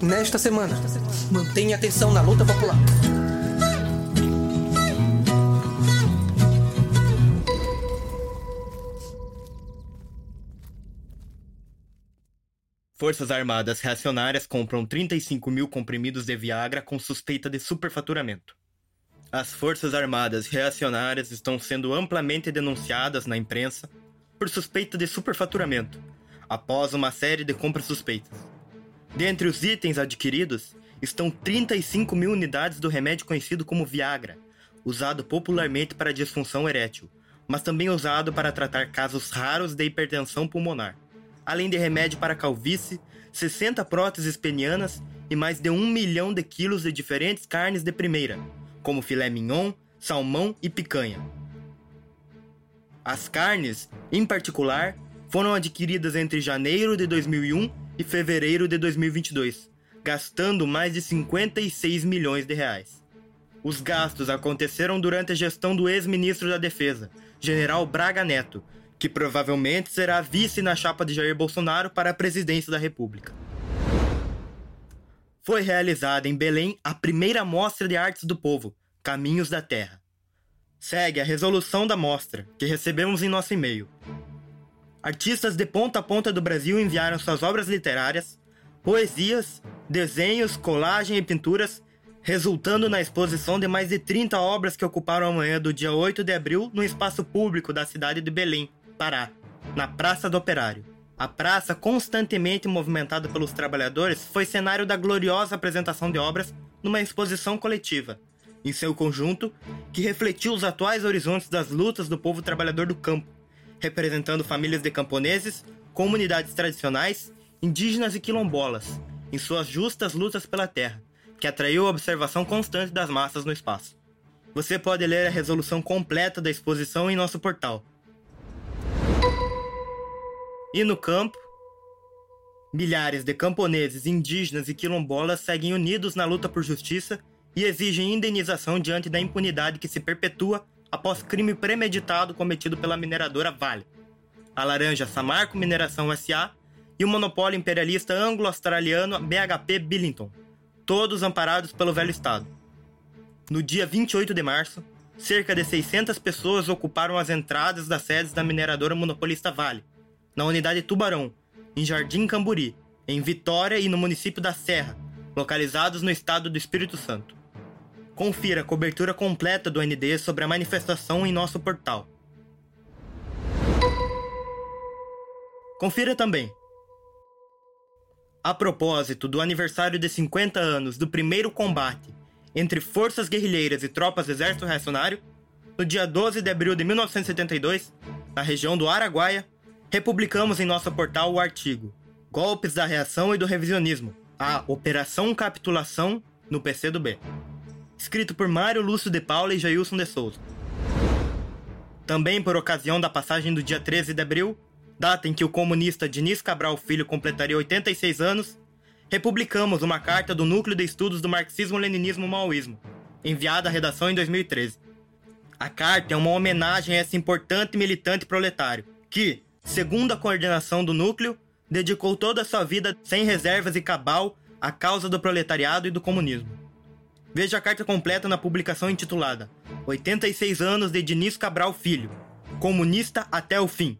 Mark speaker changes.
Speaker 1: Nesta semana, mantenha atenção na luta popular.
Speaker 2: Forças Armadas reacionárias compram 35 mil comprimidos de Viagra com suspeita de superfaturamento. As Forças Armadas reacionárias estão sendo amplamente denunciadas na imprensa por suspeita de superfaturamento, após uma série de compras suspeitas. Dentre os itens adquiridos estão 35 mil unidades do remédio conhecido como Viagra, usado popularmente para disfunção erétil, mas também usado para tratar casos raros de hipertensão pulmonar, além de remédio para calvície, 60 próteses penianas e mais de um milhão de quilos de diferentes carnes de primeira, como filé mignon, salmão e picanha. As carnes, em particular, foram adquiridas entre janeiro de 2001 e fevereiro de 2022, gastando mais de 56 milhões de reais. Os gastos aconteceram durante a gestão do ex-ministro da Defesa, General Braga Neto, que provavelmente será vice na chapa de Jair Bolsonaro para a presidência da República. Foi realizada em Belém a primeira mostra de artes do povo, Caminhos da Terra. Segue a resolução da mostra, que recebemos em nosso e-mail. Artistas de ponta a ponta do Brasil enviaram suas obras literárias, poesias, desenhos, colagem e pinturas, resultando na exposição de mais de 30 obras que ocuparam a manhã do dia 8 de abril no espaço público da cidade de Belém, Pará, na Praça do Operário. A praça, constantemente movimentada pelos trabalhadores, foi cenário da gloriosa apresentação de obras numa exposição coletiva, em seu conjunto, que refletiu os atuais horizontes das lutas do povo trabalhador do campo, representando famílias de camponeses, comunidades tradicionais, indígenas e quilombolas, em suas justas lutas pela terra, que atraiu a observação constante das massas no espaço. Você pode ler a resolução completa da exposição em nosso portal. E no campo, milhares de camponeses, indígenas e quilombolas seguem unidos na luta por justiça e exigem indenização diante da impunidade que se perpetua após crime premeditado cometido pela mineradora Vale, a laranja Samarco Mineração SA e o monopólio imperialista anglo-australiano BHP Billington, todos amparados pelo velho Estado. No dia 28 de março, cerca de 600 pessoas ocuparam as entradas das sedes da mineradora monopolista Vale, na unidade Tubarão, em Jardim Camburi, em Vitória e no município da Serra, localizados no estado do Espírito Santo. Confira a cobertura completa do ND sobre a manifestação em nosso portal. Confira também. A propósito do aniversário de 50 anos do primeiro combate entre forças guerrilheiras e tropas do Exército Reacionário, no dia 12 de abril de 1972, na região do Araguaia, republicamos em nosso portal o artigo Golpes da Reação e do Revisionismo, a Operação Capitulação no PCdoB escrito por Mário Lúcio de Paula e Jailson de Souza. Também por ocasião da passagem do dia 13 de abril, data em que o comunista Diniz Cabral Filho completaria 86 anos, republicamos uma carta do Núcleo de Estudos do Marxismo-Leninismo-Maoísmo, enviada à redação em 2013. A carta é uma homenagem a esse importante militante proletário, que, segundo a coordenação do núcleo, dedicou toda a sua vida sem reservas e cabal à causa do proletariado e do comunismo. Veja a carta completa na publicação intitulada 86 anos de Diniz Cabral Filho, comunista até o fim.